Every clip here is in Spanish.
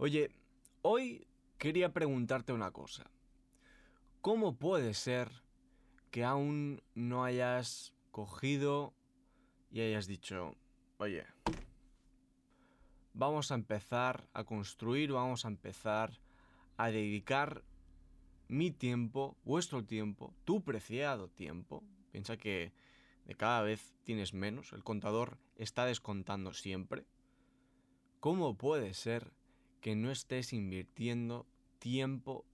Oye, hoy quería preguntarte una cosa. ¿Cómo puede ser que aún no hayas cogido y hayas dicho, oye, vamos a empezar a construir, vamos a empezar a dedicar mi tiempo, vuestro tiempo, tu preciado tiempo. Piensa que de cada vez tienes menos, el contador está descontando siempre. ¿Cómo puede ser que no estés invirtiendo tiempo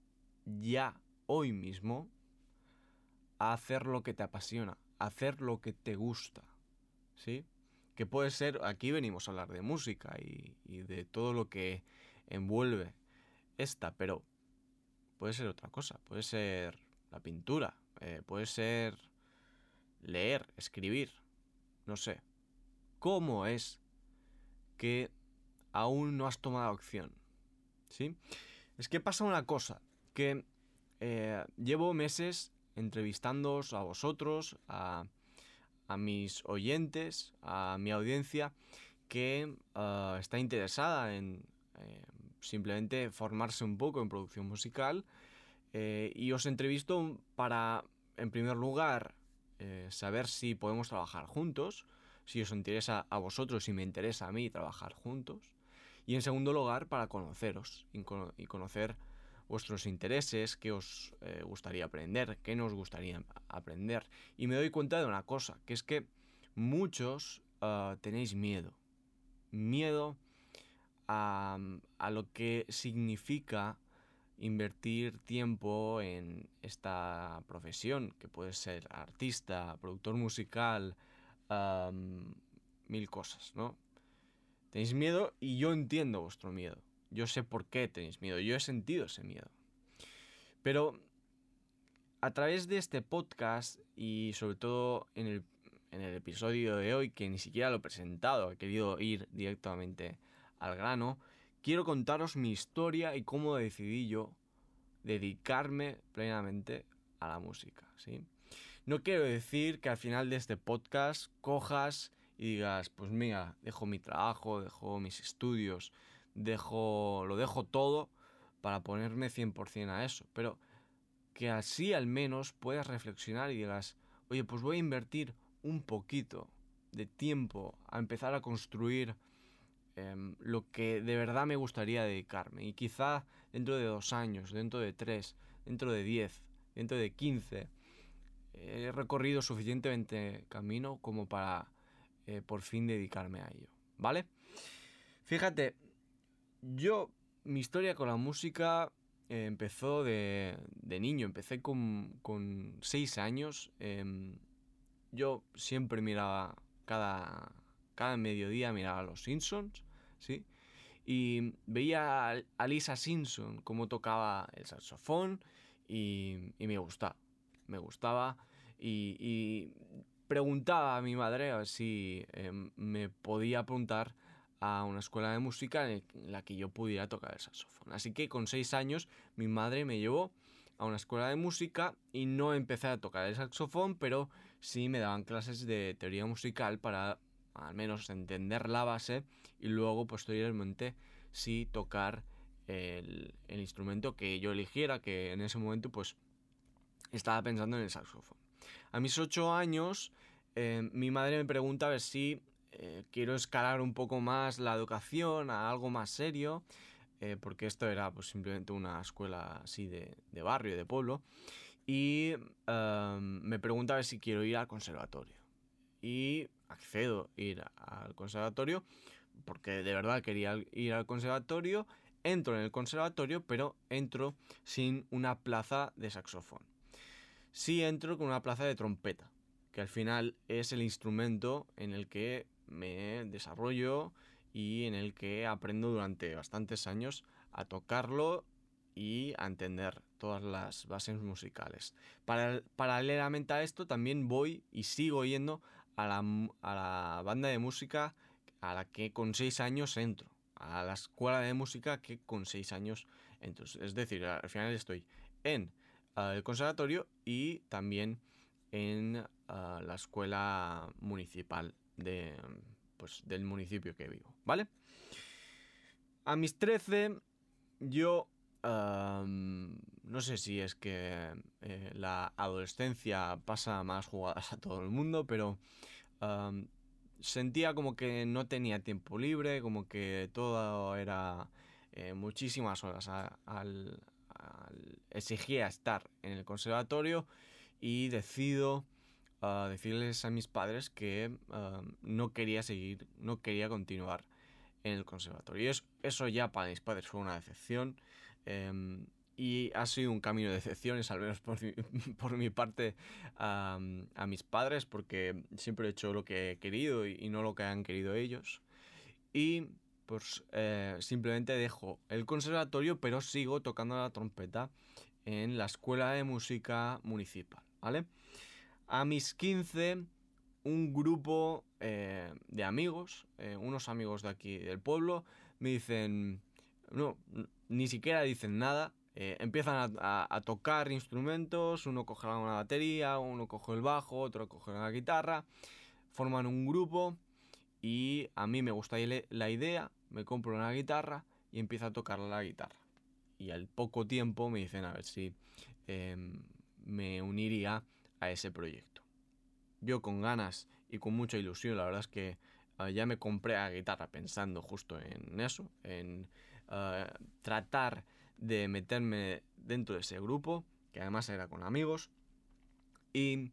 ya, hoy mismo, a hacer lo que te apasiona, a hacer lo que te gusta? ¿Sí? Que puede ser, aquí venimos a hablar de música y, de todo lo que envuelve esta, pero puede ser otra cosa, puede ser la pintura, eh, puede ser leer, escribir, no sé. ¿Cómo es que aún no has tomado acción. ¿Sí? Es que pasa una cosa, que eh, llevo meses entrevistándoos a vosotros, a, mis oyentes, a mi audiencia, que eh, está interesada en eh, simplemente formarse un poco en producción musical. y os entrevisto para, en primer lugar, saber si podemos trabajar juntos, si os interesa a vosotros y me interesa a mí trabajar juntos. Y en segundo lugar, para conoceros y conocer vuestros intereses, qué os eh, gustaría aprender, qué nos gustaría aprender. Y me doy cuenta de una cosa, que es que muchos ah, tenéis miedo. Miedo a, a, lo que significa invertir tiempo en esta profesión, que puede ser artista, productor musical, mil cosas, ¿no? Tenéis miedo y yo entiendo vuestro miedo. Yo sé por qué tenéis miedo. Yo he sentido ese miedo. Pero a través de este podcast y sobre todo en el, episodio de hoy, que ni siquiera lo he presentado, he querido ir directamente al grano, quiero contaros mi historia y cómo decidí yo dedicarme plenamente a la música. ¿sí? No quiero decir que al final de este podcast cojas y digas, pues mira, dejo mi trabajo, dejo mis estudios, dejo, lo dejo todo para ponerme 100% a eso. Pero que así al menos puedas reflexionar y digas, oye, pues voy a invertir un poquito de tiempo a empezar a construir em, lo que de verdad me gustaría dedicarme. Y quizá dentro de dos años, dentro de tres, dentro de diez, dentro de quince, he recorrido suficientemente camino como para eh, por fin dedicarme a ello, ¿vale? Fíjate, yo, mi historia con la música eh, empezó de, de, niño, empecé con, con seis años. Em, yo siempre miraba, cada, cada mediodía miraba Los Simpsons, ¿sí? Y veía a Lisa Simpson cómo tocaba el saxofón y, y me gustaba, me gustaba y preguntaba a mi madre si em, me podía apuntar a una escuela de música en la que yo pudiera tocar el saxofón. Así que con seis años mi madre me llevó a una escuela de música y no empecé a tocar el saxofón, pero sí me daban clases de teoría musical para al menos entender la base y luego posteriormente sí tocar el, el instrumento que yo eligiera, que en ese momento pues estaba pensando en el saxofón. A mis ocho años, eh, mi madre me pregunta a ver si eh, quiero escalar un poco más la educación a algo más serio, eh, porque esto era pues, simplemente una escuela así de, barrio, de pueblo, y me pregunta a ver si quiero ir al conservatorio. Y accedo a ir al conservatorio, porque de verdad quería ir al conservatorio, entro en el conservatorio, pero entro sin una plaza de saxofón sí entro con una plaza de trompeta, que al final es el instrumento en el que me desarrollo y en el que aprendo durante bastantes años a tocarlo y a entender todas las bases musicales. paralelamente a esto también voy y sigo yendo a la, a la banda de música a la que con 6 años entro, a la escuela de música que con 6 años entro. Es decir, al final estoy en el conservatorio y también en la escuela municipal de, pues, del municipio que vivo, ¿vale? A mis 13 yo no sé si es que eh, la adolescencia pasa más jugadas a todo el mundo, pero sentía como que no tenía tiempo libre, como que todo era eh, muchísimas horas al, exigía estar en el conservatorio y decido ah, decirles a mis padres que no quería seguir, no quería continuar en el conservatorio. Y eso ya para mis padres fue una decepción. Em, y ha sido un camino de decepciones, al menos por mi, por mi parte, a, mis padres, porque siempre he hecho lo que he querido y, no lo que han querido ellos. Y pues eh, simplemente dejo el conservatorio, pero sigo tocando la trompeta en la escuela de música municipal, ¿vale? A mis 15, un grupo eh, de amigos, eh, unos amigos de aquí del pueblo, me dicen, no, ni siquiera dicen nada, empiezan a, tocar instrumentos, uno coge una batería, uno coge el bajo, otro coge la guitarra, forman un grupo y a mí me gusta la idea, me compro una guitarra y empiezo a tocar la guitarra. Y al poco tiempo me dicen a ver si em, me uniría a ese proyecto. Yo con ganas y con mucha ilusión, la verdad es que eh, ya me compré la guitarra pensando justo en eso, en eh, tratar de meterme dentro de ese grupo, que además era con amigos, y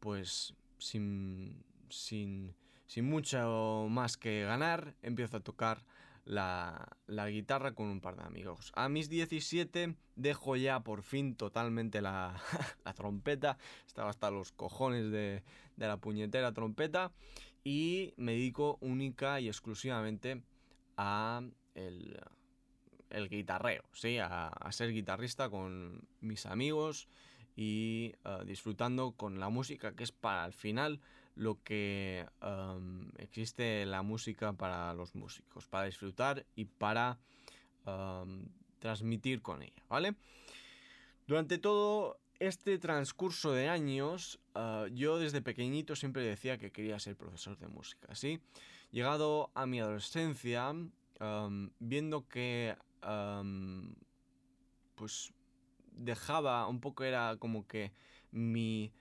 pues sin, sin, sin mucho más que ganar, empiezo a tocar la, la, guitarra con un par de amigos. A mis 17 dejo ya por fin totalmente la, la trompeta, estaba hasta los cojones de, de, la puñetera trompeta y me dedico única y exclusivamente a el, el guitarreo, ¿sí? A, ser guitarrista con mis amigos y uh, disfrutando con la música, que es para al final lo que existe la música para los músicos, para disfrutar y para transmitir con ella, ¿vale? Durante todo este transcurso de años, uh, yo desde pequeñito siempre decía que quería ser profesor de música, ¿sí? Llegado a mi adolescencia, viendo que pues dejaba un poco, era como que mi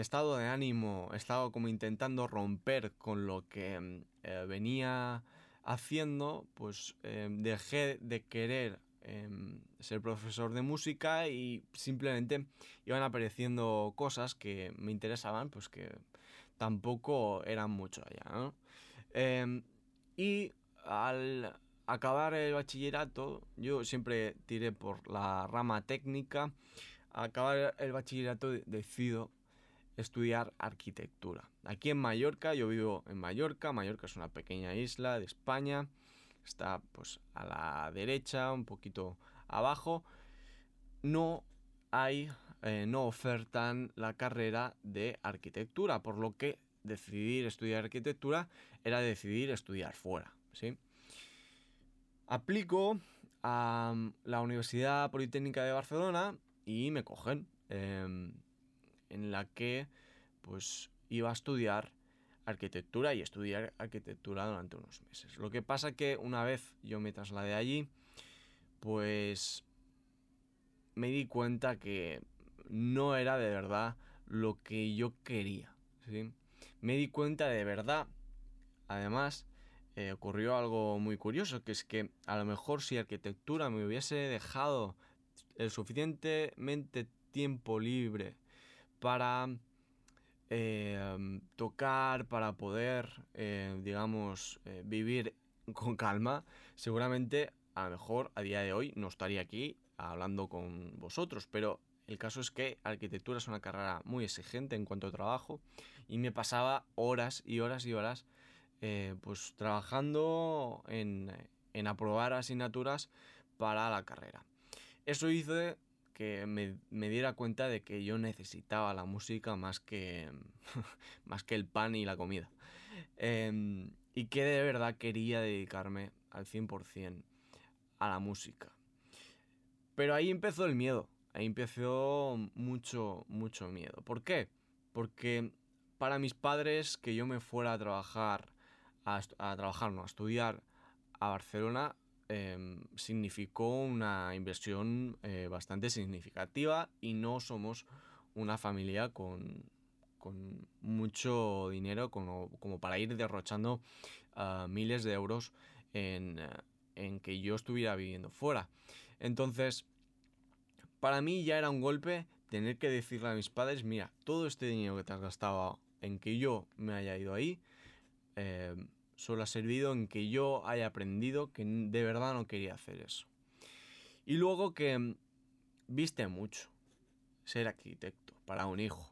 estado de ánimo estaba como intentando romper con lo que em, eh, venía haciendo, pues em, dejé de querer em, ser profesor de música y simplemente iban apareciendo cosas que me interesaban, pues que tampoco eran mucho allá, y al acabar el bachillerato, yo siempre tiré por la rama técnica. Al acabar el bachillerato decido estudiar arquitectura. Aquí en Mallorca, yo vivo en Mallorca, Mallorca es una pequeña isla de España, está pues a la derecha, un poquito abajo. No hay, eh, no ofertan la carrera de arquitectura, por lo que decidir estudiar arquitectura era decidir estudiar fuera, ¿sí? Aplico a mm, la Universidad Politécnica de Barcelona y me cogen, em, en la que pues iba a estudiar arquitectura y estudiar arquitectura durante unos meses. Lo que pasa que una vez yo me trasladé allí, pues me di cuenta que no era de verdad lo que yo quería. Me di cuenta de verdad, además, eh, ocurrió algo muy curioso, que es que a lo mejor si arquitectura me hubiese dejado el suficientemente tiempo libre para eh, tocar, para poder, eh, digamos, vivir con calma, seguramente a lo mejor a día de hoy no estaría aquí hablando con vosotros, pero el caso es que arquitectura es una carrera muy exigente en cuanto a trabajo y me pasaba horas y horas y horas eh, pues trabajando en, aprobar asignaturas para la carrera. Eso hizo que me, diera cuenta de que yo necesitaba la música más que, más que el pan y la comida. Em, y que de verdad quería dedicarme al 100% a la música. Pero ahí empezó el miedo. Ahí empezó mucho, mucho miedo. ¿Por qué? Porque para mis padres que yo me fuera a trabajar a, trabajar, no, a estudiar a Barcelona em, significó una inversión eh, bastante significativa y no somos una familia con, con mucho dinero como, como, para ir derrochando uh, miles de euros en, uh, en, que yo estuviera viviendo fuera. Entonces, para mí ya era un golpe tener que decirle a mis padres, mira, todo este dinero que te has gastado en que yo me haya ido ahí, eh, solo ha servido en que yo haya aprendido que de verdad no quería hacer eso. Y luego que mm, viste mucho ser arquitecto para un hijo.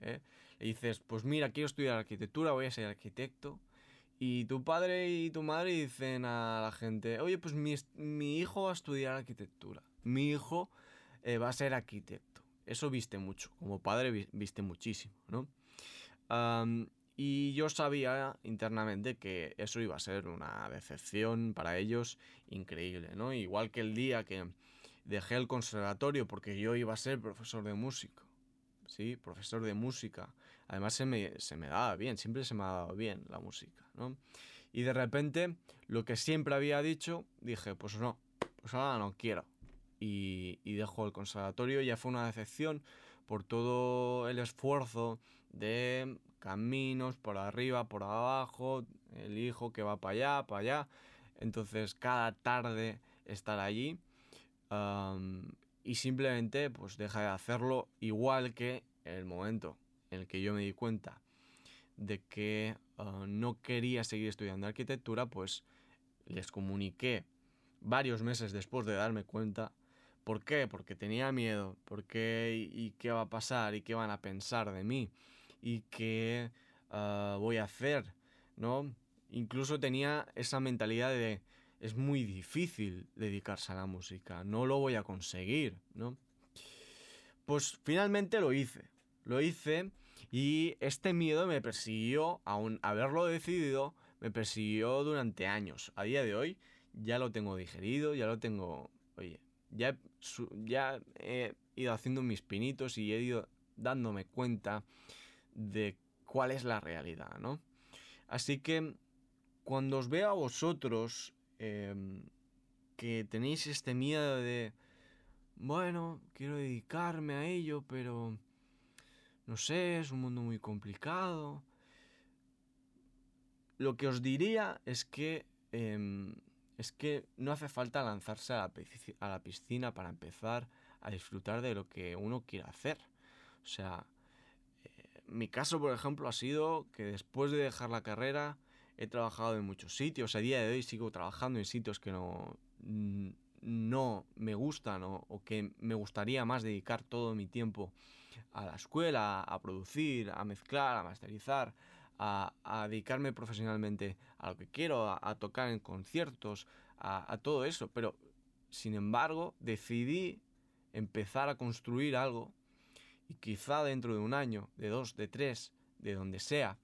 ¿eh? Le dices, pues mira, quiero estudiar arquitectura, voy a ser arquitecto. Y tu padre y tu madre dicen a la gente, oye, pues mi, mi hijo va a estudiar arquitectura. Mi hijo eh, va a ser arquitecto. Eso viste mucho. Como padre viste muchísimo, ¿no? Y yo sabía internamente que eso iba a ser una decepción para ellos increíble, ¿no? Igual que el día que dejé el conservatorio porque yo iba a ser profesor de música, ¿sí? Profesor de música. Además se me, se me daba bien, siempre se me ha dado bien la música, ¿no? Y de repente, lo que siempre había dicho, dije, pues no, pues ahora no quiero. Y, y dejo el conservatorio, ya fue una decepción por todo el esfuerzo de caminos por arriba, por abajo, el hijo que va para allá, para allá. Entonces cada tarde estar allí y simplemente pues deja de hacerlo igual que el momento en el que yo me di cuenta de que ah, no quería seguir estudiando arquitectura, pues les comuniqué varios meses después de darme cuenta. ¿Por qué? Porque tenía miedo. ¿Por qué? ¿Y qué va a pasar? ¿Y qué van a pensar de mí? Y qué uh, voy a hacer, ¿no? Incluso tenía esa mentalidad de es muy difícil dedicarse a la música, no lo voy a conseguir, ¿no? Pues finalmente lo hice, lo hice y este miedo me persiguió, aún haberlo decidido, me persiguió durante años. A día de hoy ya lo tengo digerido, ya lo tengo, oye, ya, ya he ido haciendo mis pinitos y he ido dándome cuenta de cuál es la realidad, ¿no? Así que cuando os veo a vosotros em, que tenéis este miedo de, bueno, quiero dedicarme a ello, pero no sé, es un mundo muy complicado. Lo que os diría es que em, es que no hace falta lanzarse a la, a la piscina para empezar a disfrutar de lo que uno quiera hacer. O sea, mi caso, por ejemplo, ha sido que después de dejar la carrera he trabajado en muchos sitios. A día de hoy sigo trabajando en sitios que no, no me gustan o, que me gustaría más dedicar todo mi tiempo a la escuela, a producir, a mezclar, a masterizar, a, dedicarme profesionalmente a lo que quiero, a, tocar en conciertos, a, a todo eso. Pero, sin embargo, decidí empezar a construir algo y quizá dentro de un año, de dos, de tres, de donde sea,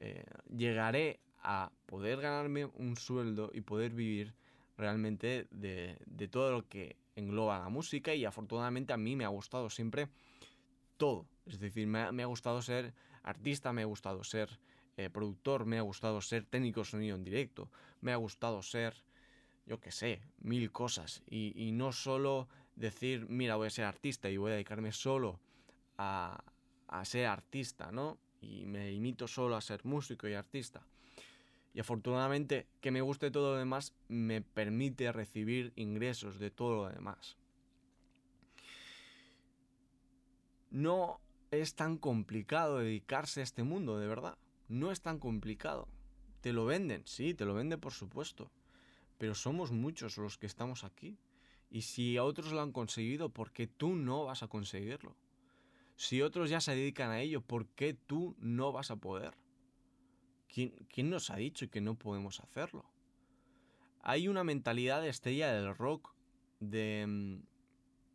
eh, llegaré a poder ganarme un sueldo y poder vivir realmente de, todo lo que engloba la música y afortunadamente a mí me ha gustado siempre todo. Es decir, me ha, gustado ser artista, me ha gustado ser eh, productor, me ha gustado ser técnico de sonido en directo, me ha gustado ser, yo qué sé, mil cosas. Y, y no solo decir, mira, voy a ser artista y voy a dedicarme solo a, ser artista, ¿no? Y me limito solo a ser músico y artista. Y afortunadamente que me guste todo lo demás me permite recibir ingresos de todo lo demás. No es tan complicado dedicarse a este mundo, de verdad. No es tan complicado. Te lo venden, sí, te lo venden por supuesto. Pero somos muchos los que estamos aquí. Y si a otros lo han conseguido, ¿por qué tú no vas a conseguirlo? Si otros ya se dedican a ello, ¿por qué tú no vas a poder? ¿Quién, nos ha dicho que no podemos hacerlo? Hay una mentalidad de estrella del rock de, mm,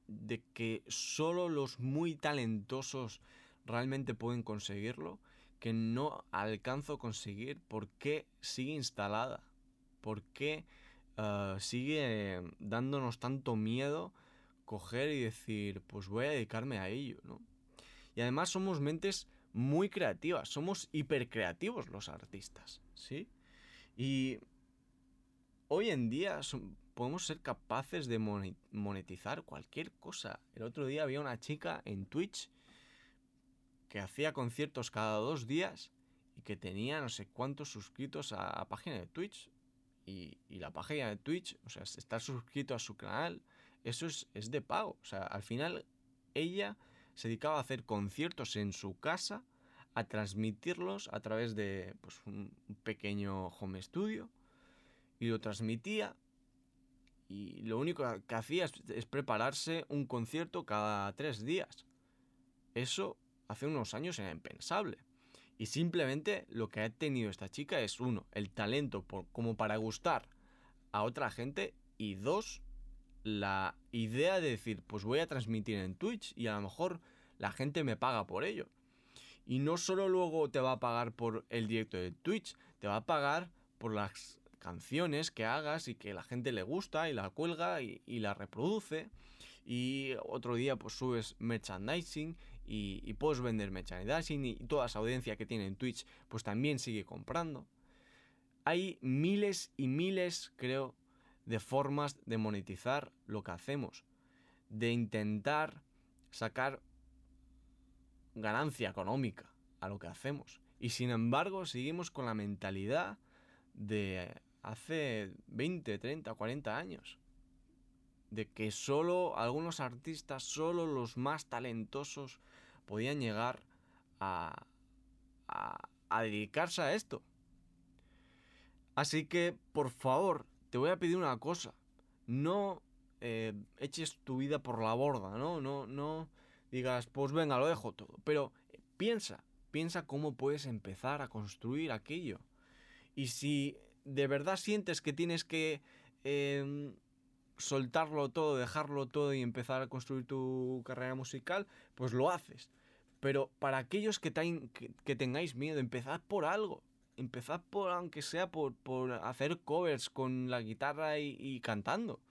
de que solo los muy talentosos realmente pueden conseguirlo, que no alcanzo a conseguir, ¿por qué sigue instalada? ¿Por qué ah, sigue dándonos tanto miedo coger y decir, pues voy a dedicarme a ello, ¿no? Y además somos mentes muy creativas, somos hipercreativos los artistas, ¿sí? Y hoy en día podemos ser capaces de monetizar cualquier cosa. El otro día había una chica en Twitch que hacía conciertos cada dos días y que tenía no sé cuántos suscritos a la página de Twitch. Y, la página de Twitch, o sea, estar suscrito a su canal, eso es, es de pago. O sea, al final ella se dedicaba a hacer conciertos en su casa, a transmitirlos a través de pues, un pequeño home studio y lo transmitía y lo único que hacía es, prepararse un concierto cada tres días. Eso hace unos años era impensable. Y simplemente lo que ha tenido esta chica es, uno, el talento como para gustar a otra gente y dos, la idea de decir, pues voy a transmitir en Twitch y a lo mejor la gente me paga por ello. Y no solo luego te va a pagar por el directo de Twitch, te va a pagar por las canciones que hagas y que la gente le gusta y la cuelga y, la reproduce. Y otro día pues subes merchandising y, puedes vender merchandising y toda esa audiencia que tiene en Twitch pues también sigue comprando. Hay miles y miles, creo, de formas de monetizar lo que hacemos. De intentar sacar ganancia económica a lo que hacemos. Y sin embargo seguimos con la mentalidad de hace 20, 30, 40 años. De que solo algunos artistas, solo los más talentosos podían llegar a, a, dedicarse a esto. Así que, por favor, te voy a pedir una cosa. No eh, eches tu vida por la borda, ¿no? No, no digas, pues venga, lo dejo todo. Pero piensa, piensa cómo puedes empezar a construir aquello. Y si de verdad sientes que tienes que em, soltarlo todo, dejarlo todo y empezar a construir tu carrera musical, pues lo haces. Pero para aquellos que, tengáis miedo, empezad por algo. Empezad por, aunque sea por, hacer covers con la guitarra y, cantando.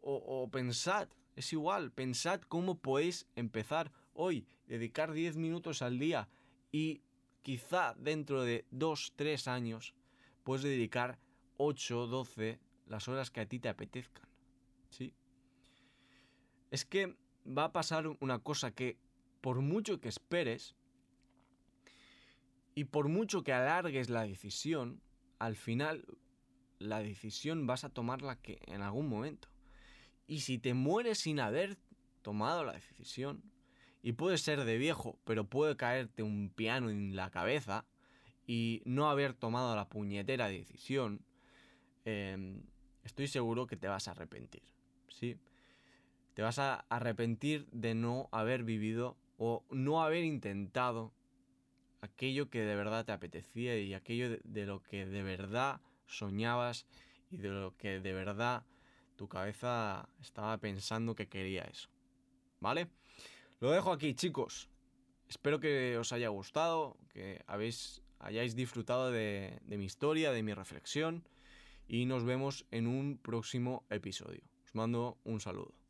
O, o, pensad, es igual, pensad cómo podéis empezar hoy, dedicar 10 minutos al día y quizá dentro de 2, 3 años puedes dedicar 8, 12, las horas que a ti te apetezcan. ¿Sí? Es que va a pasar una cosa que por mucho que esperes y por mucho que alargues la decisión, al final la decisión vas a tomarla que en algún momento. Y si te mueres sin haber tomado la decisión, y puede ser de viejo, pero puede caerte un piano en la cabeza, y no haber tomado la puñetera decisión, em, estoy seguro que te vas a arrepentir. ¿sí? Te vas a arrepentir de no haber vivido o no haber intentado aquello que de verdad te apetecía y aquello de, lo que de verdad soñabas y de lo que de verdad tu cabeza estaba pensando que quería eso. ¿Vale? Lo dejo aquí, chicos. Espero que os haya gustado, que habéis hayáis disfrutado de, de mi historia, de mi reflexión y nos vemos en un próximo episodio. Os mando un saludo.